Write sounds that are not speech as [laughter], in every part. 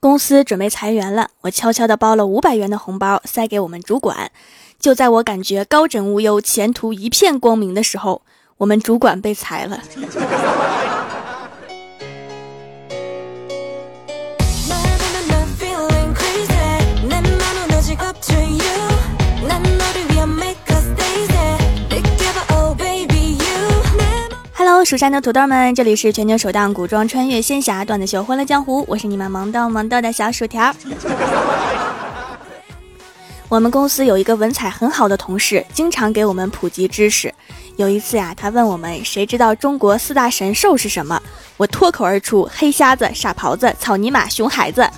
公司准备裁员了，我悄悄地包了五百元的红包塞给我们主管。就在我感觉高枕无忧、前途一片光明的时候，我们主管被裁了。蜀山的土豆们，这里是全球首档古装穿越仙侠段子秀《欢乐江湖》，我是你们萌豆萌豆的小薯条。[laughs] 我们公司有一个文采很好的同事，经常给我们普及知识。有一次呀，他问我们谁知道中国四大神兽是什么？我脱口而出：黑瞎子、傻狍子、草泥马、熊孩子。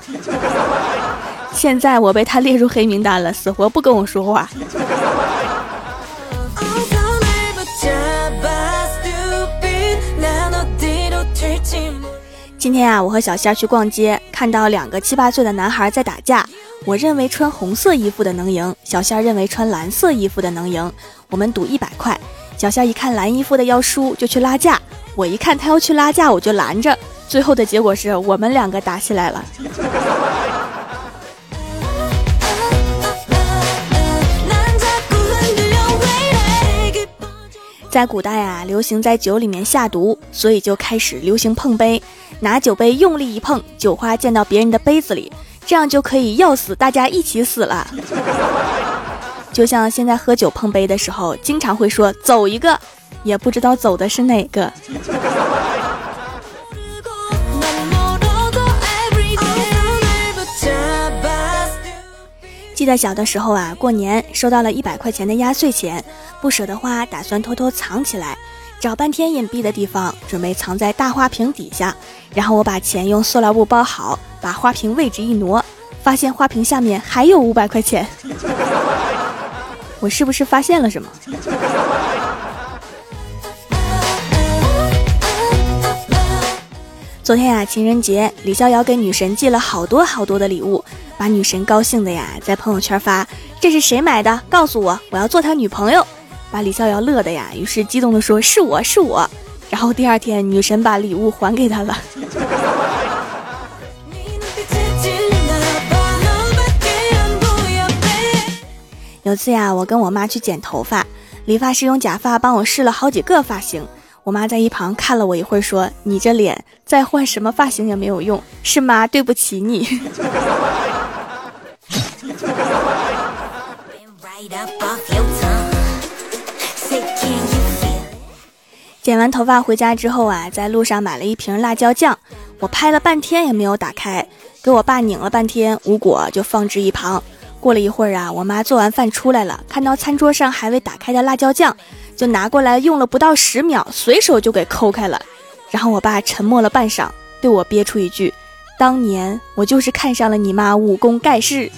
[laughs] 现在我被他列入黑名单了，死活不跟我说话。今天啊，我和小仙儿去逛街，看到两个七八岁的男孩在打架。我认为穿红色衣服的能赢，小仙儿认为穿蓝色衣服的能赢。我们赌一百块，小仙儿一看蓝衣服的要输，就去拉架。我一看他要去拉架，我就拦着。最后的结果是我们两个打起来了。在古代啊，流行在酒里面下毒，所以就开始流行碰杯，拿酒杯用力一碰，酒花溅到别人的杯子里，这样就可以要死大家一起死了。就像现在喝酒碰杯的时候，经常会说走一个，也不知道走的是哪个。记得小的时候啊，过年收到了一百块钱的压岁钱，不舍得花，打算偷偷藏起来，找半天隐蔽的地方，准备藏在大花瓶底下。然后我把钱用塑料布包好，把花瓶位置一挪，发现花瓶下面还有五百块钱。我是不是发现了什么？昨天呀，情人节，李逍遥给女神寄了好多好多的礼物。把女神高兴的呀，在朋友圈发这是谁买的？告诉我，我要做他女朋友。把李逍遥乐的呀，于是激动的说是我是我。然后第二天，女神把礼物还给他了。[laughs] 有次呀，我跟我妈去剪头发，理发师用假发帮我试了好几个发型。我妈在一旁看了我一会儿，说：“你这脸再换什么发型也没有用，是妈对不起你。”剪完头发回家之后啊，在路上买了一瓶辣椒酱，我拍了半天也没有打开，给我爸拧了半天无果，就放置一旁。过了一会儿啊，我妈做完饭出来了，看到餐桌上还未打开的辣椒酱，就拿过来用了不到十秒，随手就给抠开了。然后我爸沉默了半晌，对我憋出一句：“当年我就是看上了你妈武功盖世。”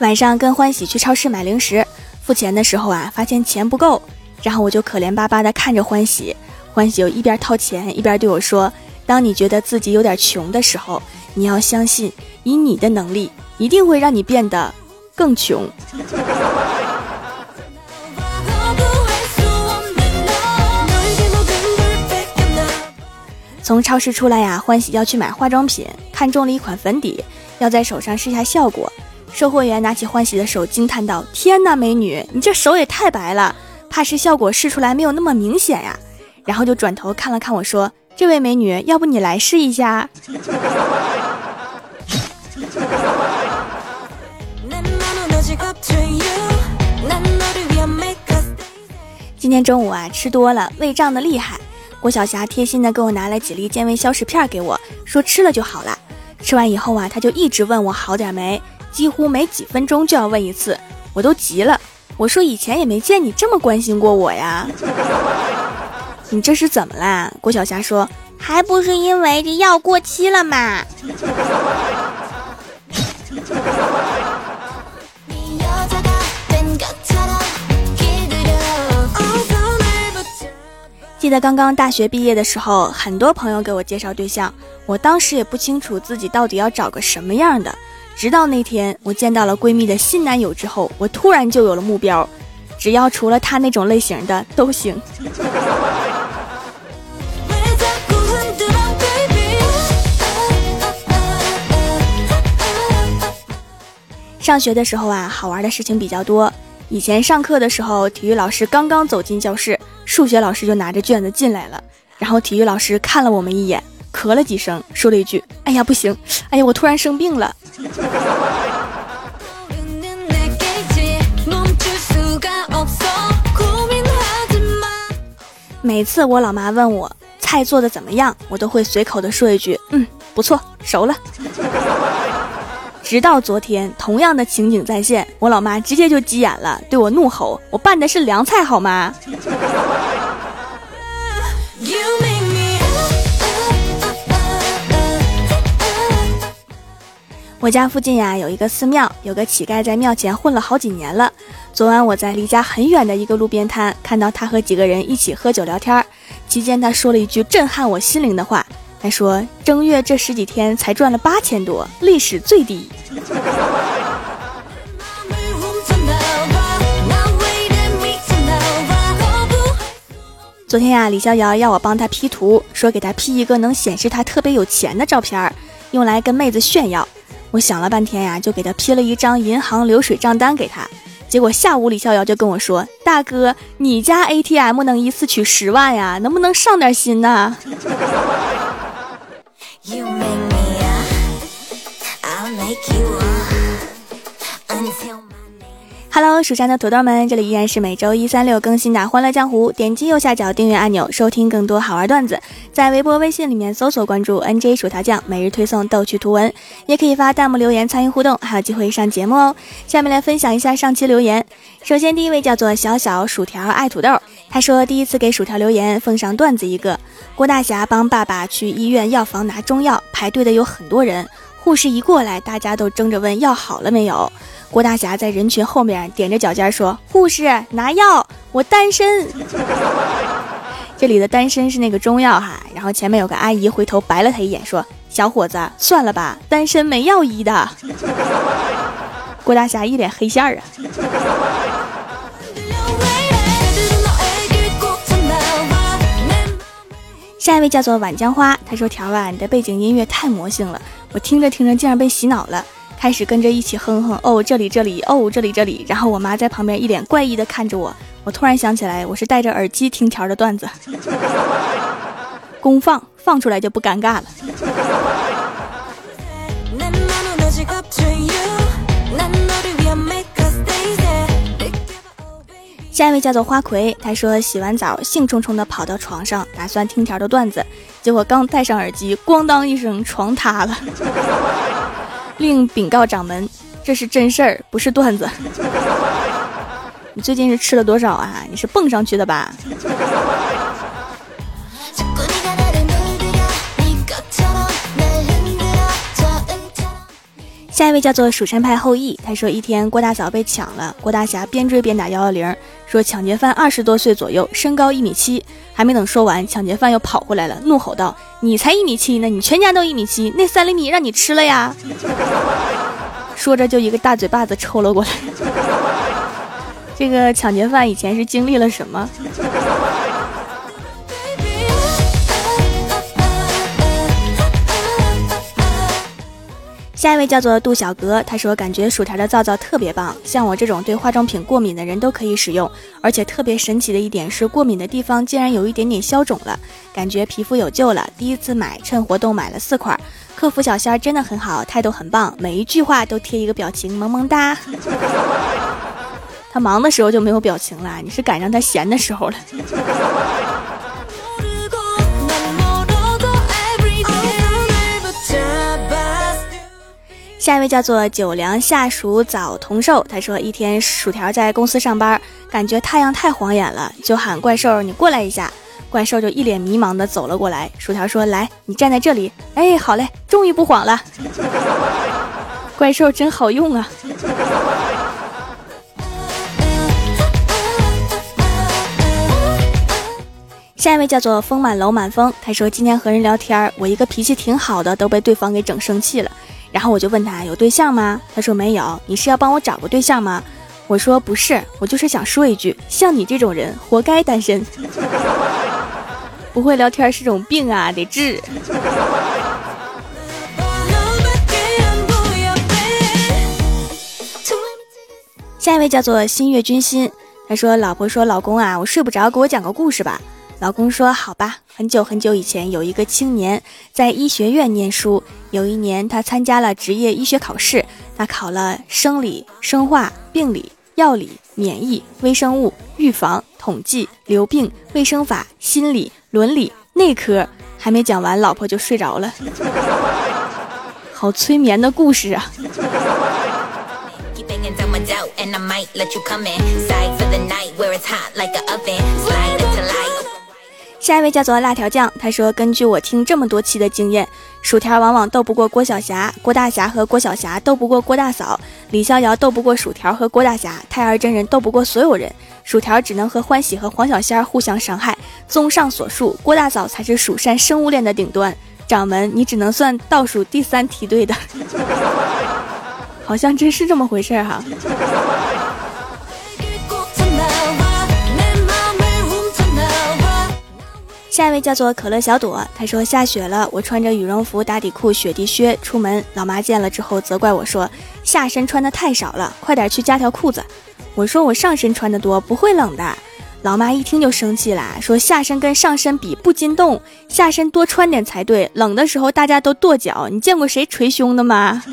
晚上跟欢喜去超市买零食，付钱的时候啊，发现钱不够，然后我就可怜巴巴的看着欢喜，欢喜就一边掏钱一边对我说：“当你觉得自己有点穷的时候，你要相信，以你的能力，一定会让你变得更穷。”从超市出来呀，欢喜要去买化妆品，看中了一款粉底，要在手上试一下效果。售货员拿起欢喜的手，惊叹道：“天哪，美女，你这手也太白了，怕是效果试出来没有那么明显呀。”然后就转头看了看我说：“这位美女，要不你来试一下？” [laughs] 今天中午啊，吃多了，胃胀的厉害。郭晓霞贴心的给我拿了几粒健胃消食片给我，说吃了就好了。吃完以后啊，他就一直问我好点没。几乎每几分钟就要问一次，我都急了。我说以前也没见你这么关心过我呀，你这是怎么啦？郭晓霞说，还不是因为这药过期了嘛。记得刚刚大学毕业的时候，很多朋友给我介绍对象，我当时也不清楚自己到底要找个什么样的。直到那天，我见到了闺蜜的新男友之后，我突然就有了目标。只要除了他那种类型的都行。上学的时候啊，好玩的事情比较多。以前上课的时候，体育老师刚刚走进教室，数学老师就拿着卷子进来了。然后体育老师看了我们一眼，咳了几声，说了一句：“哎呀，不行！哎呀，我突然生病了。[laughs] ”每次我老妈问我菜做的怎么样，我都会随口的说一句：“嗯，不错，熟了。”直到昨天，同样的情景再现，我老妈直接就急眼了，对我怒吼：“我拌的是凉菜好吗？” [laughs] 我家附近呀有一个寺庙，有个乞丐在庙前混了好几年了。昨晚我在离家很远的一个路边摊看到他和几个人一起喝酒聊天，期间他说了一句震撼我心灵的话。他说：“正月这十几天才赚了八千多，历史最低。[laughs] ”昨天呀，李逍遥要我帮他 P 图，说给他 P 一个能显示他特别有钱的照片，用来跟妹子炫耀。我想了半天呀，就给他 P 了一张银行流水账单给他。结果下午李逍遥就跟我说：“大哥，你家 ATM 能一次取十万呀？能不能上点心呢？” [laughs] You make me uh, I'll make you uh, Hello，蜀山的土豆们，这里依然是每周一、三、六更新的《欢乐江湖》。点击右下角订阅按钮，收听更多好玩段子。在微博、微信里面搜索关注 NJ 薯条酱，每日推送逗趣图文，也可以发弹幕留言参与互动，还有机会上节目哦。下面来分享一下上期留言。首先，第一位叫做小小薯条爱土豆，他说第一次给薯条留言，奉上段子一个：郭大侠帮爸爸去医院药房拿中药，排队的有很多人，护士一过来，大家都争着问药好了没有。郭大侠在人群后面踮着脚尖说：“护士拿药，我单身。[laughs] ”这里的单身是那个中药哈。然后前面有个阿姨回头白了他一眼，说：“小伙子，算了吧，单身没药医的。”郭大侠一脸黑线儿啊。下一位叫做晚江花，他说：“条啊，你的背景音乐太魔性了，我听着听着竟然被洗脑了。”开始跟着一起哼哼哦，这里这里哦，这里这里，然后我妈在旁边一脸怪异的看着我。我突然想起来，我是戴着耳机听条的段子，[laughs] 公放放出来就不尴尬了。下一位叫做花魁，他说洗完澡兴冲冲的跑到床上，打算听条的段子，结果刚戴上耳机，咣当一声，床塌了。另禀告掌门，这是真事儿，不是段子。[laughs] 你最近是吃了多少啊？你是蹦上去的吧？下一位叫做蜀山派后羿，他说一天郭大嫂被抢了，郭大侠边追边打幺幺零，说抢劫犯二十多岁左右，身高一米七。还没等说完，抢劫犯又跑过来了，怒吼道：“你才一米七呢，你全家都一米七，那三厘米让你吃了呀！”说着就一个大嘴巴子抽了过来。[laughs] 这个抢劫犯以前是经历了什么？下一位叫做杜小格，他说感觉薯条的皂皂特别棒，像我这种对化妆品过敏的人都可以使用，而且特别神奇的一点是过敏的地方竟然有一点点消肿了，感觉皮肤有救了。第一次买，趁活动买了四块，客服小仙儿真的很好，态度很棒，每一句话都贴一个表情，萌萌哒。[laughs] 他忙的时候就没有表情了，你是赶上他闲的时候了。下一位叫做九良下属早同寿，他说一天薯条在公司上班，感觉太阳太晃眼了，就喊怪兽你过来一下，怪兽就一脸迷茫的走了过来。薯条说来，你站在这里，哎，好嘞，终于不晃了。怪兽真好用啊。下一位叫做风满楼满风，他说今天和人聊天，我一个脾气挺好的都被对方给整生气了。然后我就问他有对象吗？他说没有。你是要帮我找个对象吗？我说不是，我就是想说一句，像你这种人，活该单身。[laughs] 不会聊天是种病啊，得治。下一位叫做新月君心，他说：“老婆说，老公啊，我睡不着，给我讲个故事吧。”老公说：“好吧。”很久很久以前，有一个青年在医学院念书。有一年，他参加了职业医学考试，他考了生理、生化、病理、药理、免疫、微生物、预防、统计、流病、卫生法、心理、伦理、内科，还没讲完，老婆就睡着了。好催眠的故事啊！下一位叫做辣条酱，他说：“根据我听这么多期的经验，薯条往往斗不过郭晓霞，郭大侠和郭晓霞斗不过郭大嫂，李逍遥斗不过薯条和郭大侠，太儿真人斗不过所有人，薯条只能和欢喜和黄小仙互相伤害。综上所述，郭大嫂才是蜀山生物链的顶端。掌门，你只能算倒数第三梯队的。”好像真是这么回事儿哈。下一位叫做可乐小朵，他说下雪了，我穿着羽绒服、打底裤、雪地靴出门，老妈见了之后责怪我说下身穿的太少了，快点去加条裤子。我说我上身穿的多，不会冷的。老妈一听就生气了，说下身跟上身比不禁冻，下身多穿点才对，冷的时候大家都跺脚，你见过谁捶胸的吗？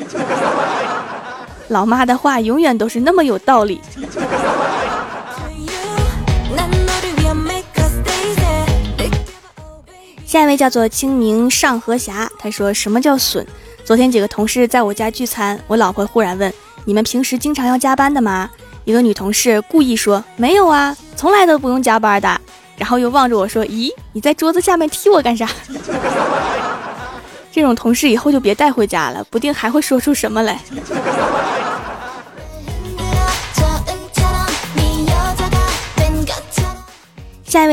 老妈的话永远都是那么有道理。下一位叫做清明上河霞，他说什么叫损？昨天几个同事在我家聚餐，我老婆忽然问：“你们平时经常要加班的吗？”一个女同事故意说：“没有啊，从来都不用加班的。”然后又望着我说：“咦，你在桌子下面踢我干啥？” [laughs] 这种同事以后就别带回家了，不定还会说出什么来。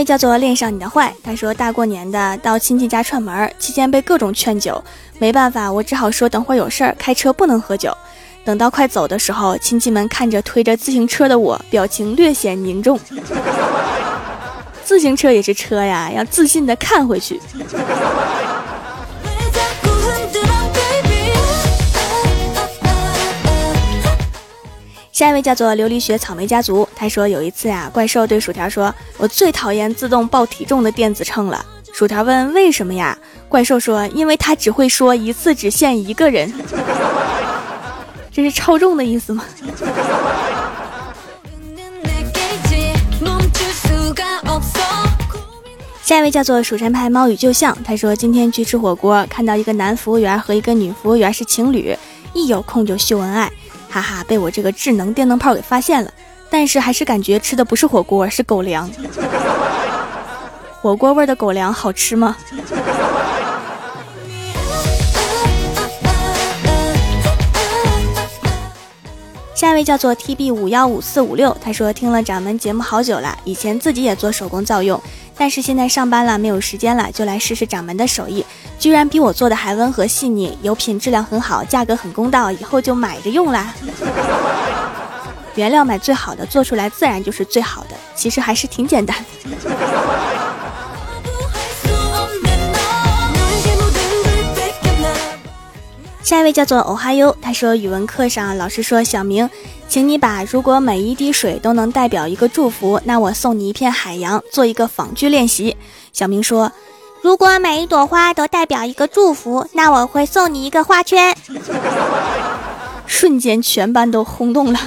位叫做恋上你的坏，他说大过年的到亲戚家串门，期间被各种劝酒，没办法，我只好说等会儿有事儿，开车不能喝酒。等到快走的时候，亲戚们看着推着自行车的我，表情略显凝重。自行车也是车呀，要自信的看回去。下一位叫做琉璃雪草莓家族，他说有一次啊，怪兽对薯条说：“我最讨厌自动报体重的电子秤了。”薯条问：“为什么呀？”怪兽说：“因为他只会说一次只限一个人。[laughs] ”这是超重的意思吗？[laughs] 下一位叫做蜀山派猫与旧相，他说今天去吃火锅，看到一个男服务员和一个女服务员是情侣，一有空就秀恩爱。哈哈，被我这个智能电灯泡给发现了，但是还是感觉吃的不是火锅，是狗粮。[laughs] 火锅味的狗粮好吃吗？下一位叫做 T B 五幺五四五六，他说听了掌门节目好久了，以前自己也做手工皂用，但是现在上班了没有时间了，就来试试掌门的手艺，居然比我做的还温和细腻，油品质量很好，价格很公道，以后就买着用啦。[laughs] 原料买最好的，做出来自然就是最好的，其实还是挺简单。[laughs] 下一位叫做欧哈优，他说语文课上老师说小明，请你把如果每一滴水都能代表一个祝福，那我送你一片海洋，做一个仿句练习。小明说，如果每一朵花都代表一个祝福，那我会送你一个花圈。瞬间全班都轰动了。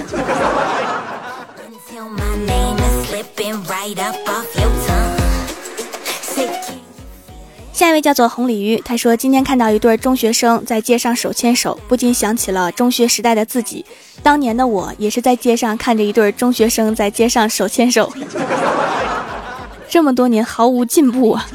下一位叫做红鲤鱼，他说今天看到一对中学生在街上手牵手，不禁想起了中学时代的自己。当年的我也是在街上看着一对中学生在街上手牵手，这么多年毫无进步啊。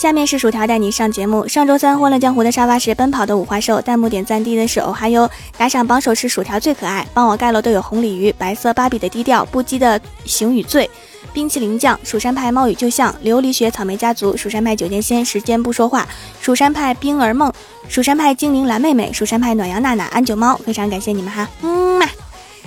下面是薯条带你上节目。上周三欢乐江湖的沙发是奔跑的五花兽，弹幕点赞低的是哦，还有打赏榜首是薯条最可爱，帮我盖楼都有红鲤鱼、白色芭比的低调、不羁的行与醉、冰淇淋酱、蜀山派猫与旧像、琉璃雪草莓家族、蜀山派九剑仙、时间不说话、蜀山派冰儿梦、蜀山派精灵蓝妹妹、蜀山派暖阳娜娜、安九猫，非常感谢你们哈，嗯嘛。